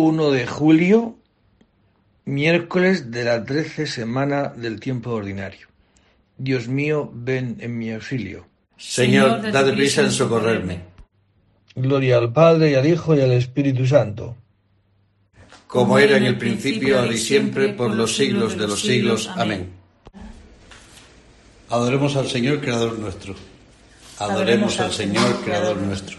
1 de julio, miércoles de la trece semana del tiempo ordinario. Dios mío, ven en mi auxilio. Señor, dad prisa en socorrerme. Gloria al Padre y al Hijo y al Espíritu Santo. Como era en el principio, ahora y siempre, por los siglos de los siglos. Amén. Adoremos al Señor, Creador nuestro. Adoremos al Señor, Creador nuestro.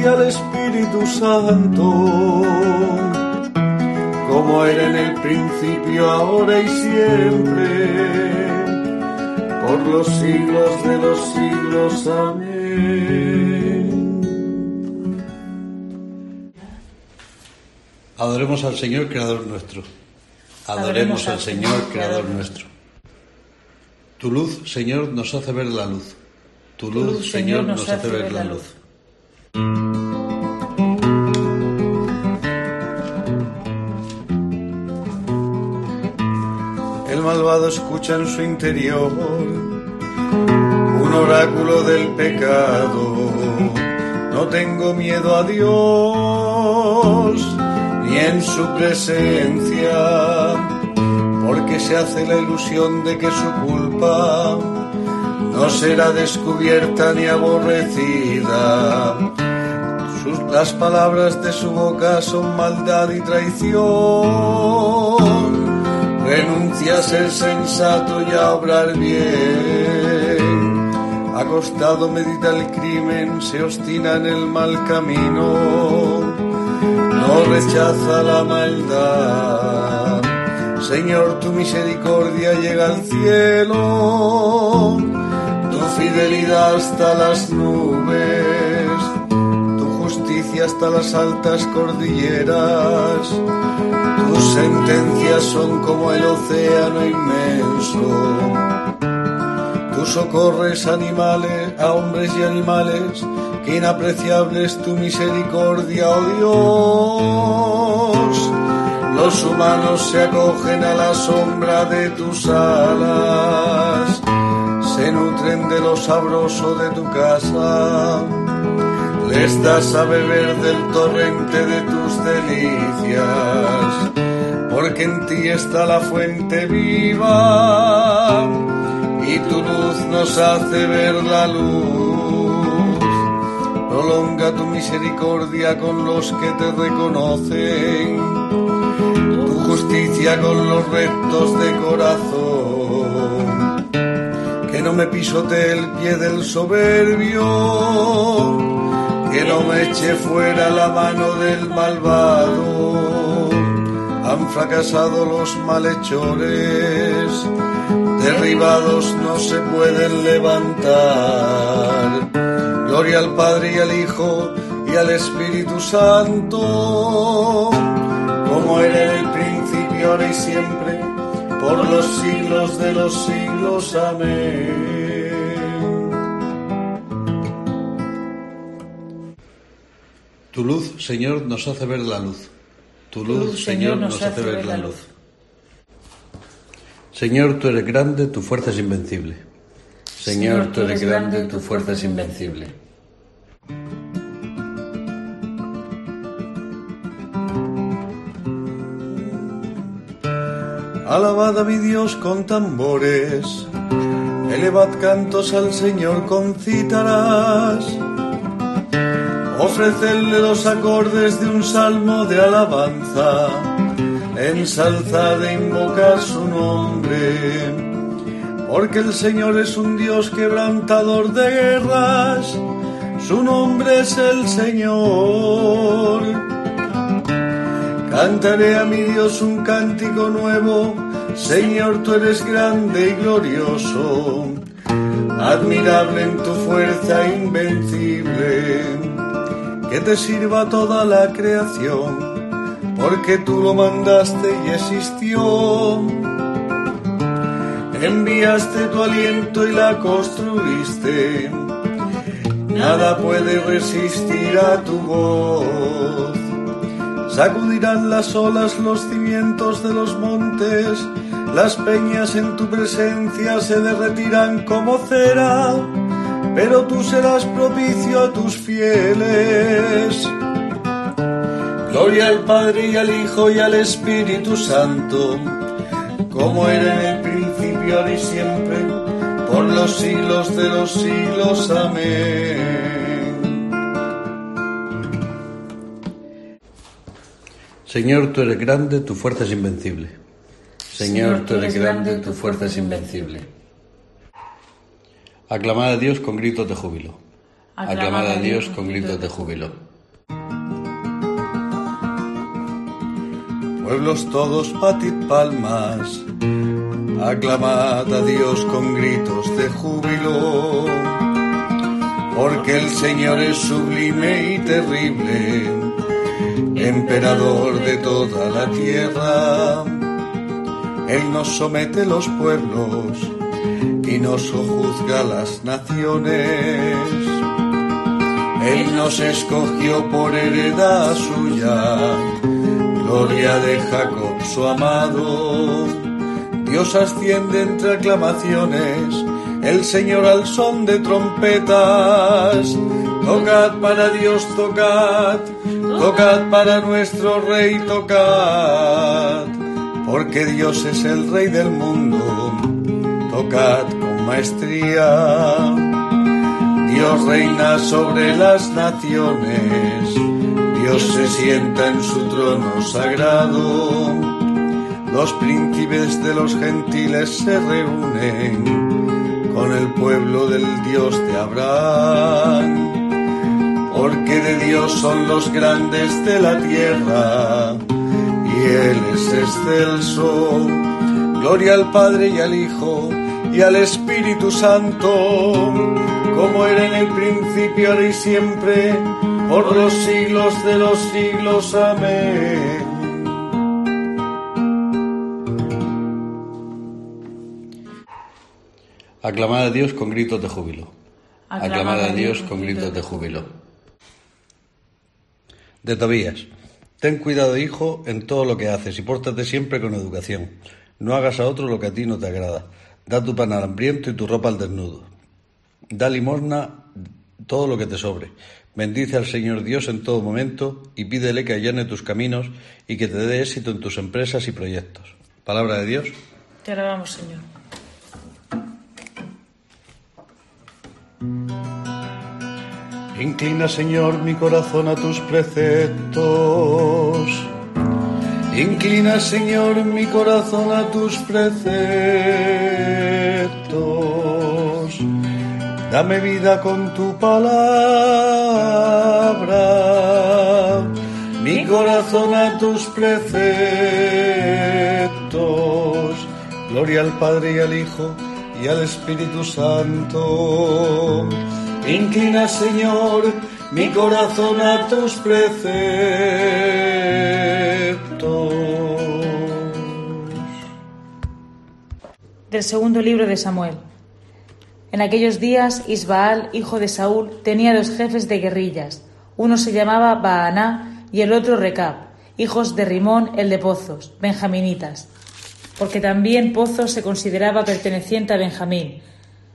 y al Espíritu Santo, como era en el principio, ahora y siempre, por los siglos de los siglos. Amén. Adoremos al Señor, Creador nuestro. Adoremos al Señor, Creador nuestro. Tu luz, Señor, nos hace ver la luz. Tu luz, Señor, nos hace ver la luz. El malvado escucha en su interior un oráculo del pecado. No tengo miedo a Dios ni en su presencia, porque se hace la ilusión de que su culpa no será descubierta ni aborrecida. Las palabras de su boca son maldad y traición. Renuncia a ser sensato y a obrar bien. Acostado medita el crimen, se obstina en el mal camino. No rechaza la maldad. Señor, tu misericordia llega al cielo fidelidad hasta las nubes, tu hasta las altas cordilleras, tus sentencias son como el océano inmenso. Tú socorres animales, a hombres y animales, que inapreciable es tu misericordia, oh Dios. Los humanos se acogen a la sombra de tus alas se nutren de lo sabroso de tu casa, les das a beber del torrente de tus delicias, porque en ti está la fuente viva y tu luz nos hace ver la luz. Prolonga tu misericordia con los que te reconocen, tu justicia con los rectos de corazón que no me pisotee el pie del soberbio, que no me eche fuera la mano del malvado. Han fracasado los malhechores, derribados no se pueden levantar. Gloria al Padre y al Hijo y al Espíritu Santo, como era en el principio, ahora y siempre, por los siglos de los siglos. Amén. Tu luz, Señor, nos hace ver la luz. Tu luz, Señor, nos hace ver la luz. Señor, tú eres grande, tu fuerza es invencible. Señor, tú eres grande, tu fuerza es invencible. Alabad a mi Dios con tambores, elevad cantos al Señor con cítaras ofrecerle los acordes de un salmo de alabanza, ensalzar e invocar su nombre, porque el Señor es un Dios quebrantador de guerras, su nombre es el Señor. Cantaré a mi Dios un cántico nuevo, Señor, tú eres grande y glorioso, admirable en tu fuerza invencible que te sirva toda la creación, porque tú lo mandaste y existió. Enviaste tu aliento y la construiste, nada puede resistir a tu voz. Sacudirán las olas los cimientos de los montes, las peñas en tu presencia se derretirán como cera pero tú serás propicio a tus fieles. Gloria al Padre y al Hijo y al Espíritu Santo, como era en el principio, ahora y siempre, por los siglos de los siglos. Amén. Señor, tú eres grande, tu fuerza es invencible. Señor, tú eres grande, tu fuerza es invencible. Aclamad a Dios con gritos de júbilo. Aclamad a Dios con gritos de júbilo. Pueblos todos, patid palmas. Aclamad a Dios con gritos de júbilo. Porque el Señor es sublime y terrible, emperador de toda la tierra. Él nos somete los pueblos y nos sojuzga las naciones. Él nos escogió por heredad suya, gloria de Jacob su amado. Dios asciende entre aclamaciones, el Señor al son de trompetas. Tocad para Dios, tocad, tocad para nuestro Rey, tocad, porque Dios es el Rey del mundo tocad con maestría. Dios reina sobre las naciones, Dios se sienta en su trono sagrado. Los príncipes de los gentiles se reúnen con el pueblo del Dios de Abraham. Porque de Dios son los grandes de la tierra y Él es excelso. Gloria al Padre y al Hijo y al Espíritu Santo, como era en el principio, ahora y siempre, por los siglos de los siglos. Amén. Aclamad a Dios con gritos de júbilo. Aclamad a Dios con gritos de júbilo. De Tobías. Ten cuidado, hijo, en todo lo que haces y pórtate siempre con educación. No hagas a otro lo que a ti no te agrada Da tu pan al hambriento y tu ropa al desnudo. Da limosna todo lo que te sobre. Bendice al Señor Dios en todo momento y pídele que allane tus caminos y que te dé éxito en tus empresas y proyectos. Palabra de Dios. Te alabamos, Señor. Inclina, Señor, mi corazón a tus preceptos Inclina, Señor, mi corazón a tus preceptos. Dame vida con tu palabra. mi corazón a tus preceptos. Gloria al Padre y al Hijo y al Espíritu Santo. Inclina, Señor, mi corazón a tus preceptos. Del segundo libro de Samuel. En aquellos días, Isbaal, hijo de Saúl, tenía dos jefes de guerrillas. Uno se llamaba Baaná y el otro Recab, hijos de Rimón, el de Pozos, benjaminitas, porque también Pozos se consideraba perteneciente a Benjamín.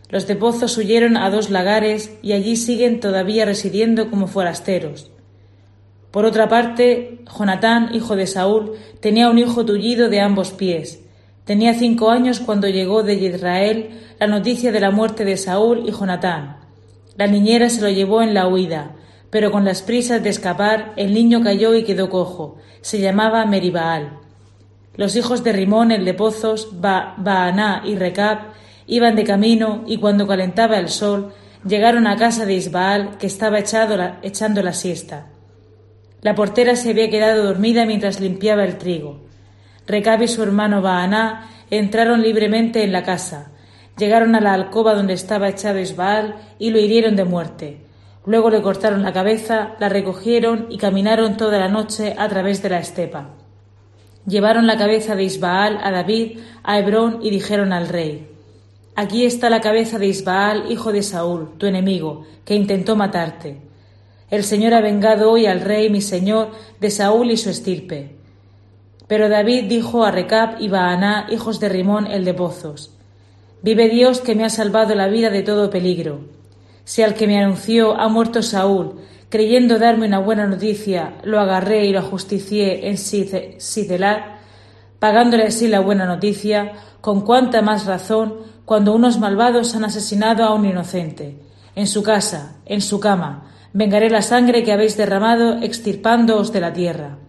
Los de Pozos huyeron a dos lagares y allí siguen todavía residiendo como forasteros. Por otra parte, Jonatán, hijo de Saúl, tenía un hijo tullido de ambos pies. Tenía cinco años cuando llegó de Israel la noticia de la muerte de Saúl y Jonatán. La niñera se lo llevó en la huida, pero con las prisas de escapar el niño cayó y quedó cojo. Se llamaba Meribaal. Los hijos de Rimón, el de Pozos, ba Baaná y Recab, iban de camino y cuando calentaba el sol llegaron a casa de Isbaal, que estaba echando la siesta. La portera se había quedado dormida mientras limpiaba el trigo. Recab y su hermano Baaná entraron libremente en la casa. Llegaron a la alcoba donde estaba echado Isbaal y lo hirieron de muerte. Luego le cortaron la cabeza, la recogieron y caminaron toda la noche a través de la estepa. Llevaron la cabeza de Isbaal a David, a Hebrón, y dijeron al rey Aquí está la cabeza de Isbaal, hijo de Saúl, tu enemigo, que intentó matarte. El Señor ha vengado hoy al rey, mi señor, de Saúl y su estirpe. Pero David dijo a Recab y Baaná, hijos de Rimón, el de Pozos, Vive Dios que me ha salvado la vida de todo peligro. Si al que me anunció ha muerto Saúl, creyendo darme una buena noticia, lo agarré y lo ajusticié en Sicelar, pagándole así la buena noticia, con cuánta más razón cuando unos malvados han asesinado a un inocente. En su casa, en su cama, vengaré la sangre que habéis derramado extirpándoos de la tierra.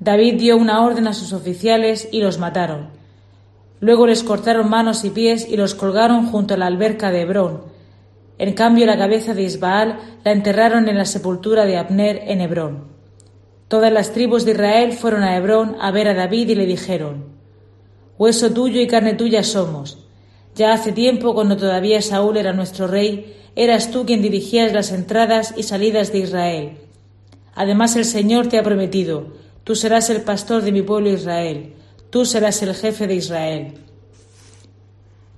David dio una orden a sus oficiales y los mataron Luego les cortaron manos y pies y los colgaron junto a la alberca de Hebrón. En cambio, la cabeza de Isbaal la enterraron en la sepultura de Abner en Hebrón. Todas las tribus de Israel fueron a Hebrón a ver a David y le dijeron, Hueso tuyo y carne tuya somos. Ya hace tiempo, cuando todavía Saúl era nuestro rey, eras tú quien dirigías las entradas y salidas de Israel. Además el Señor te ha prometido, tú serás el pastor de mi pueblo Israel tú serás el jefe de Israel.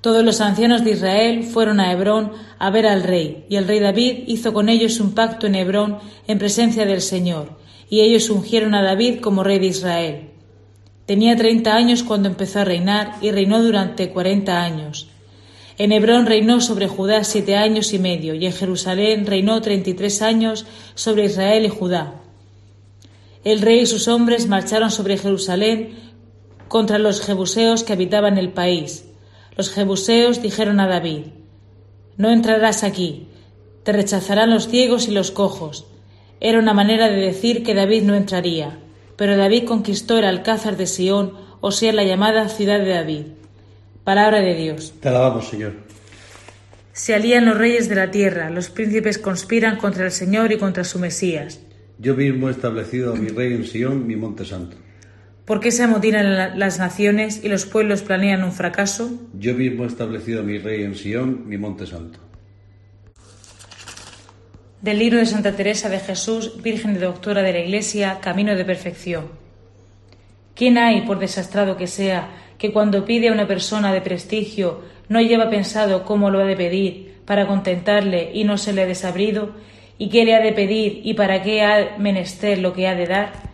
Todos los ancianos de Israel fueron a Hebrón a ver al rey, y el rey David hizo con ellos un pacto en Hebrón en presencia del Señor, y ellos ungieron a David como rey de Israel. Tenía treinta años cuando empezó a reinar y reinó durante cuarenta años. En Hebrón reinó sobre Judá siete años y medio, y en Jerusalén reinó treinta y tres años sobre Israel y Judá. El rey y sus hombres marcharon sobre Jerusalén contra los jebuseos que habitaban el país. Los jebuseos dijeron a David, No entrarás aquí, te rechazarán los ciegos y los cojos. Era una manera de decir que David no entraría, pero David conquistó el alcázar de Sión, o sea, la llamada ciudad de David. Palabra de Dios. Te alabamos, Señor. Se alían los reyes de la tierra, los príncipes conspiran contra el Señor y contra su Mesías. Yo mismo he establecido a mi rey en Sión, mi monte santo. ¿Por qué se amotinan las naciones y los pueblos planean un fracaso? Yo mismo he establecido a mi rey en Sión, mi monte santo. Del libro de Santa Teresa de Jesús, Virgen de Doctora de la Iglesia, Camino de Perfección. ¿Quién hay, por desastrado que sea, que cuando pide a una persona de prestigio no lleva pensado cómo lo ha de pedir para contentarle y no se le ha desabrido? ¿Y qué le ha de pedir y para qué ha menester lo que ha de dar?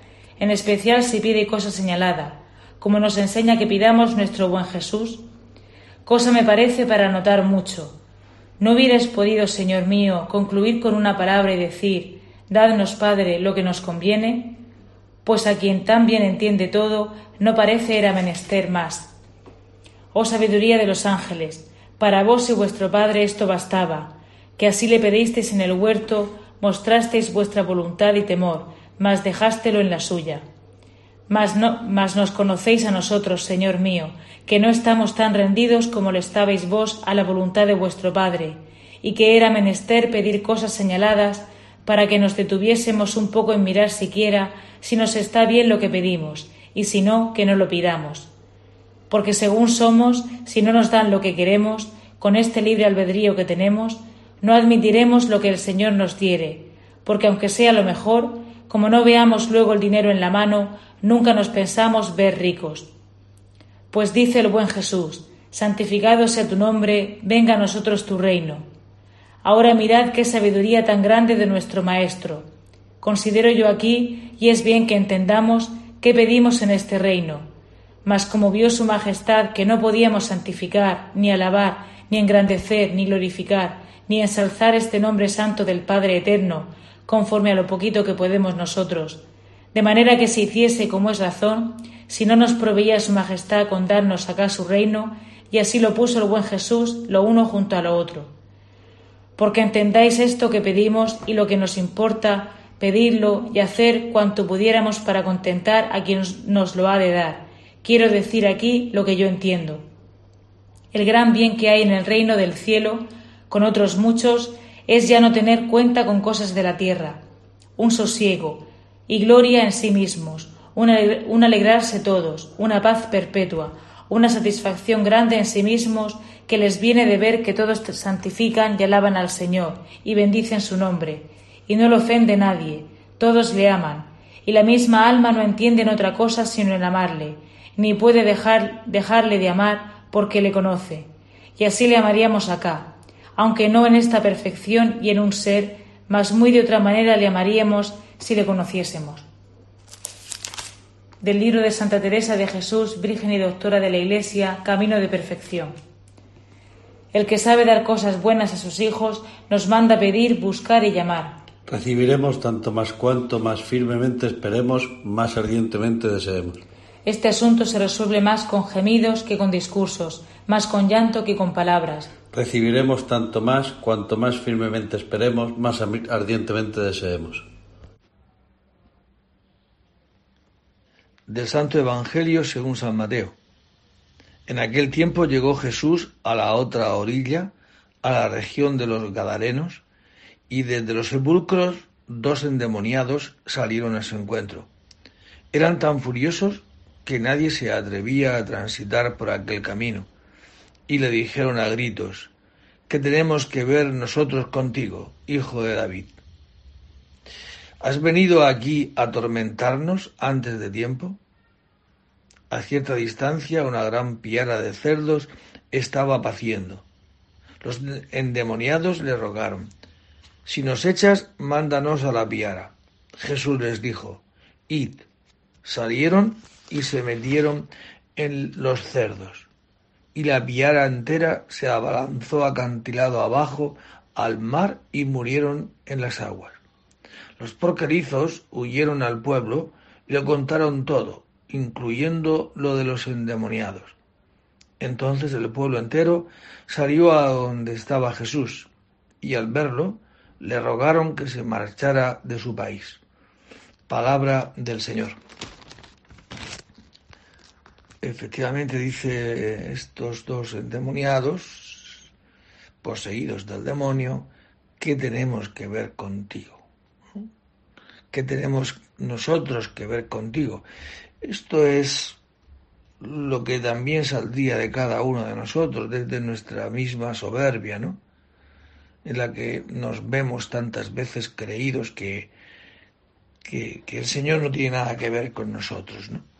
en especial si pide cosa señalada, como nos enseña que pidamos nuestro buen Jesús? Cosa me parece para notar mucho. ¿No hubieras podido, Señor mío, concluir con una palabra y decir, Dadnos, Padre, lo que nos conviene? Pues a quien tan bien entiende todo, no parece era menester más. Oh sabiduría de los ángeles, para vos y vuestro Padre esto bastaba, que así le pedisteis en el huerto, mostrasteis vuestra voluntad y temor, mas dejástelo en la suya. Mas, no, mas nos conocéis a nosotros, Señor mío, que no estamos tan rendidos como lo estabais vos a la voluntad de vuestro Padre, y que era menester pedir cosas señaladas, para que nos detuviésemos un poco en mirar siquiera si nos está bien lo que pedimos, y si no, que no lo pidamos. Porque según somos, si no nos dan lo que queremos, con este libre albedrío que tenemos, no admitiremos lo que el Señor nos diere, porque aunque sea lo mejor, como no veamos luego el dinero en la mano, nunca nos pensamos ver ricos. Pues dice el buen Jesús, santificado sea tu nombre, venga a nosotros tu reino. Ahora mirad qué sabiduría tan grande de nuestro Maestro. Considero yo aquí, y es bien que entendamos, qué pedimos en este reino. Mas como vio su Majestad que no podíamos santificar, ni alabar, ni engrandecer, ni glorificar, ni ensalzar este nombre santo del Padre Eterno, conforme a lo poquito que podemos nosotros, de manera que se hiciese como es razón, si no nos proveía su majestad con darnos acá su reino, y así lo puso el buen Jesús lo uno junto a lo otro. Porque entendáis esto que pedimos y lo que nos importa, pedirlo y hacer cuanto pudiéramos para contentar a quien nos lo ha de dar. Quiero decir aquí lo que yo entiendo. El gran bien que hay en el reino del cielo, con otros muchos, es ya no tener cuenta con cosas de la tierra, un sosiego y gloria en sí mismos, un alegrarse todos, una paz perpetua, una satisfacción grande en sí mismos que les viene de ver que todos santifican y alaban al Señor y bendicen su nombre, y no lo ofende nadie, todos le aman, y la misma alma no entiende en otra cosa sino en amarle, ni puede dejar, dejarle de amar porque le conoce. Y así le amaríamos acá, aunque no en esta perfección y en un ser, mas muy de otra manera le amaríamos si le conociésemos del libro de Santa Teresa de Jesús, Virgen y Doctora de la Iglesia, Camino de Perfección. El que sabe dar cosas buenas a sus hijos nos manda pedir, buscar y llamar. Recibiremos tanto más cuanto más firmemente esperemos, más ardientemente deseemos. Este asunto se resuelve más con gemidos que con discursos, más con llanto que con palabras. Recibiremos tanto más cuanto más firmemente esperemos, más ardientemente deseemos. Del Santo Evangelio según San Mateo. En aquel tiempo llegó Jesús a la otra orilla, a la región de los Gadarenos, y desde los sepulcros dos endemoniados salieron a su encuentro. Eran tan furiosos que nadie se atrevía a transitar por aquel camino, y le dijeron a gritos, ¿qué tenemos que ver nosotros contigo, hijo de David? ¿Has venido aquí a atormentarnos antes de tiempo? A cierta distancia una gran piara de cerdos estaba paciendo. Los endemoniados le rogaron, Si nos echas, mándanos a la piara. Jesús les dijo, Id. Salieron y se metieron en los cerdos. Y la piara entera se abalanzó acantilado abajo al mar y murieron en las aguas. Los porquerizos huyeron al pueblo y le contaron todo, incluyendo lo de los endemoniados. Entonces el pueblo entero salió a donde estaba Jesús, y al verlo le rogaron que se marchara de su país. Palabra del Señor. Efectivamente dice estos dos endemoniados, poseídos del demonio, ¿qué tenemos que ver contigo? ¿Qué tenemos nosotros que ver contigo? Esto es lo que también saldría de cada uno de nosotros, desde nuestra misma soberbia, ¿no? En la que nos vemos tantas veces creídos que, que, que el Señor no tiene nada que ver con nosotros, ¿no?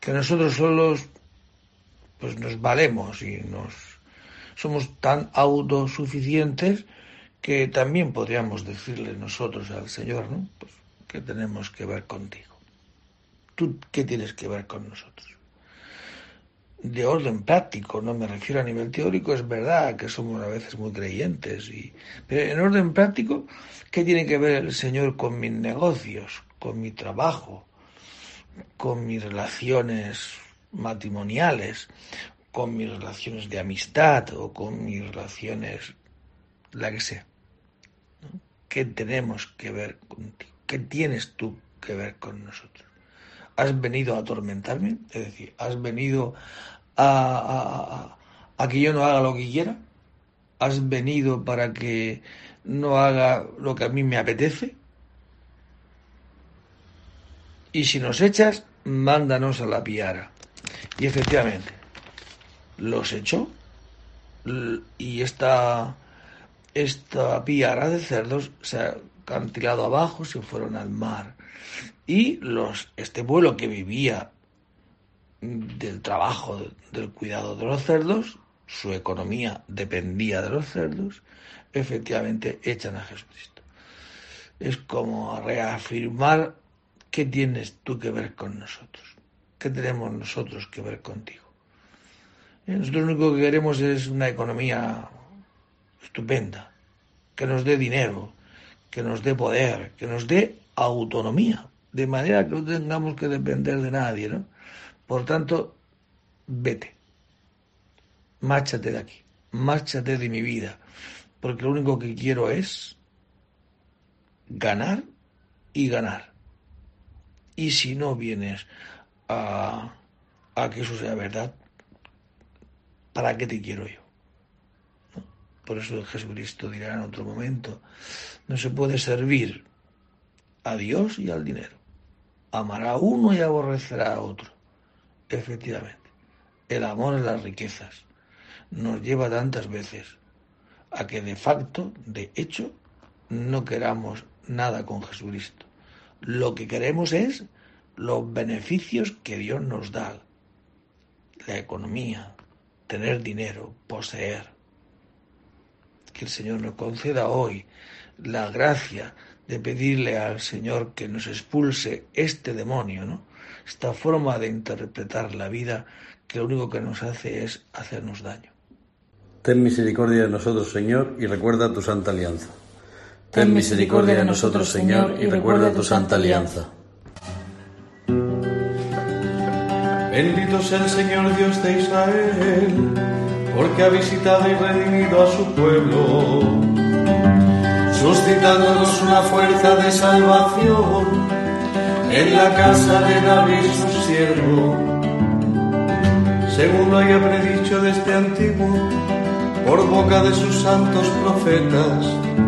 Que nosotros solos pues nos valemos y nos somos tan autosuficientes que también podríamos decirle nosotros al Señor, ¿no? Pues ¿Qué tenemos que ver contigo? ¿Tú qué tienes que ver con nosotros? De orden práctico, no me refiero a nivel teórico, es verdad que somos a veces muy creyentes, y, pero en orden práctico, ¿qué tiene que ver el Señor con mis negocios, con mi trabajo, con mis relaciones matrimoniales, con mis relaciones de amistad o con mis relaciones, la que sea? ¿Qué tenemos que ver contigo? ¿Qué tienes tú que ver con nosotros? ¿Has venido a atormentarme? Es decir, ¿has venido a, a, que yo no haga lo que quiera? ¿Has venido para que no haga lo que a mí me apetece? Y si nos echas, mándanos a la piara. Y efectivamente, los echó y esta, esta piara de cerdos se ha cantilado abajo, se fueron al mar. Y los, este pueblo que vivía del trabajo, del cuidado de los cerdos, su economía dependía de los cerdos, efectivamente echan a Jesucristo. Es como reafirmar qué tienes tú que ver con nosotros, qué tenemos nosotros que ver contigo. Nosotros lo único que queremos es una economía estupenda, que nos dé dinero, que nos dé poder, que nos dé autonomía, de manera que no tengamos que depender de nadie, ¿no? Por tanto, vete, márchate de aquí, márchate de mi vida, porque lo único que quiero es ganar y ganar. Y si no vienes a, a que eso sea verdad, ¿para qué te quiero yo? Por eso Jesucristo dirá en otro momento, no se puede servir a Dios y al dinero. Amará a uno y aborrecerá a otro. Efectivamente, el amor a las riquezas nos lleva tantas veces a que de facto, de hecho, no queramos nada con Jesucristo. Lo que queremos es los beneficios que Dios nos da. La economía, tener dinero, poseer. Que el Señor nos conceda hoy la gracia de pedirle al Señor que nos expulse este demonio, ¿no? Esta forma de interpretar la vida que lo único que nos hace es hacernos daño. Ten misericordia de nosotros, Señor, y recuerda tu santa alianza. Ten misericordia de nosotros, Señor, y recuerda tu santa alianza. Bendito sea el Señor Dios de Israel, porque ha visitado y redimido a su pueblo, suscitándonos una fuerza de salvación en la casa de David su siervo, según lo haya predicho desde antiguo por boca de sus santos profetas.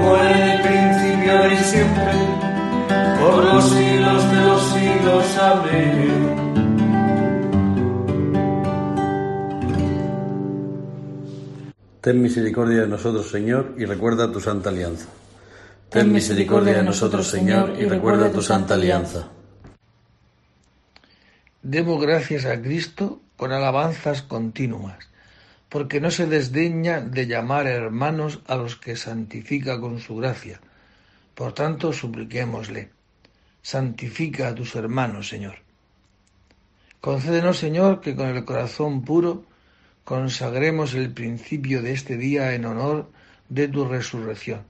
como en el principio y siempre por los siglos de los siglos. Amén. Ten misericordia de nosotros, Señor, y recuerda tu santa alianza. Ten misericordia de nosotros, Señor, y recuerda tu santa alianza. Demos gracias a Cristo con alabanzas continuas, porque no se desdeña de llamar hermanos a los que santifica con su gracia. Por tanto, supliquémosle santifica a tus hermanos, Señor. Concédenos, Señor, que con el corazón puro consagremos el principio de este día en honor de tu resurrección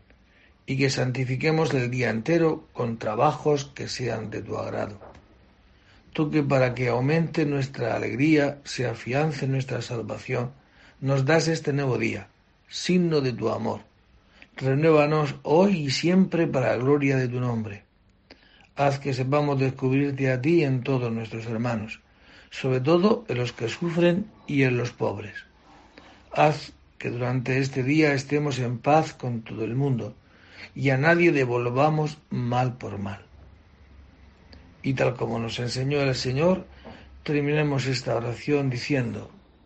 y que santifiquemos el día entero con trabajos que sean de tu agrado. Tú que para que aumente nuestra alegría, se afiance nuestra salvación, nos das este nuevo día, signo de tu amor. Renuévanos hoy y siempre para la gloria de tu nombre haz que sepamos descubrirte a ti en todos nuestros hermanos, sobre todo en los que sufren y en los pobres. Haz que durante este día estemos en paz con todo el mundo y a nadie devolvamos mal por mal. Y tal como nos enseñó el Señor, terminemos esta oración diciendo,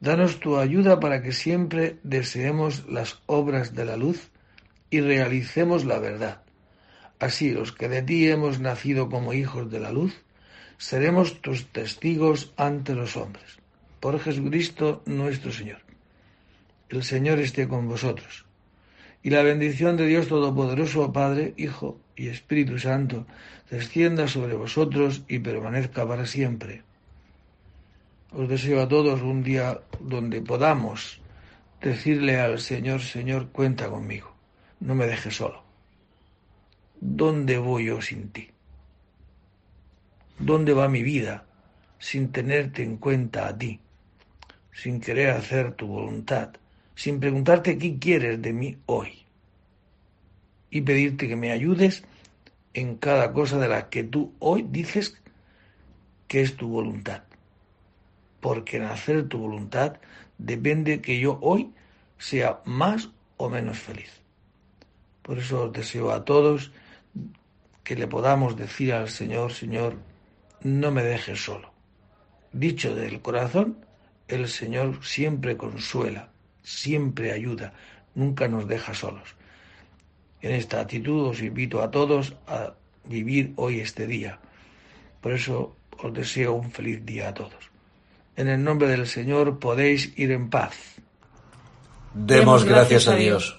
Danos tu ayuda para que siempre deseemos las obras de la luz y realicemos la verdad. Así los que de ti hemos nacido como hijos de la luz, seremos tus testigos ante los hombres. Por Jesucristo nuestro Señor. El Señor esté con vosotros. Y la bendición de Dios Todopoderoso, Padre, Hijo y Espíritu Santo, descienda sobre vosotros y permanezca para siempre. Os deseo a todos un día donde podamos decirle al Señor, Señor, cuenta conmigo, no me dejes solo. ¿Dónde voy yo sin ti? ¿Dónde va mi vida sin tenerte en cuenta a ti, sin querer hacer tu voluntad, sin preguntarte qué quieres de mí hoy y pedirte que me ayudes en cada cosa de la que tú hoy dices que es tu voluntad? Porque en hacer tu voluntad depende que yo hoy sea más o menos feliz. Por eso os deseo a todos que le podamos decir al Señor, Señor, no me dejes solo. Dicho del corazón, el Señor siempre consuela, siempre ayuda, nunca nos deja solos. En esta actitud os invito a todos a vivir hoy este día. Por eso os deseo un feliz día a todos. En el nombre del Señor podéis ir en paz. Demos gracias a Dios.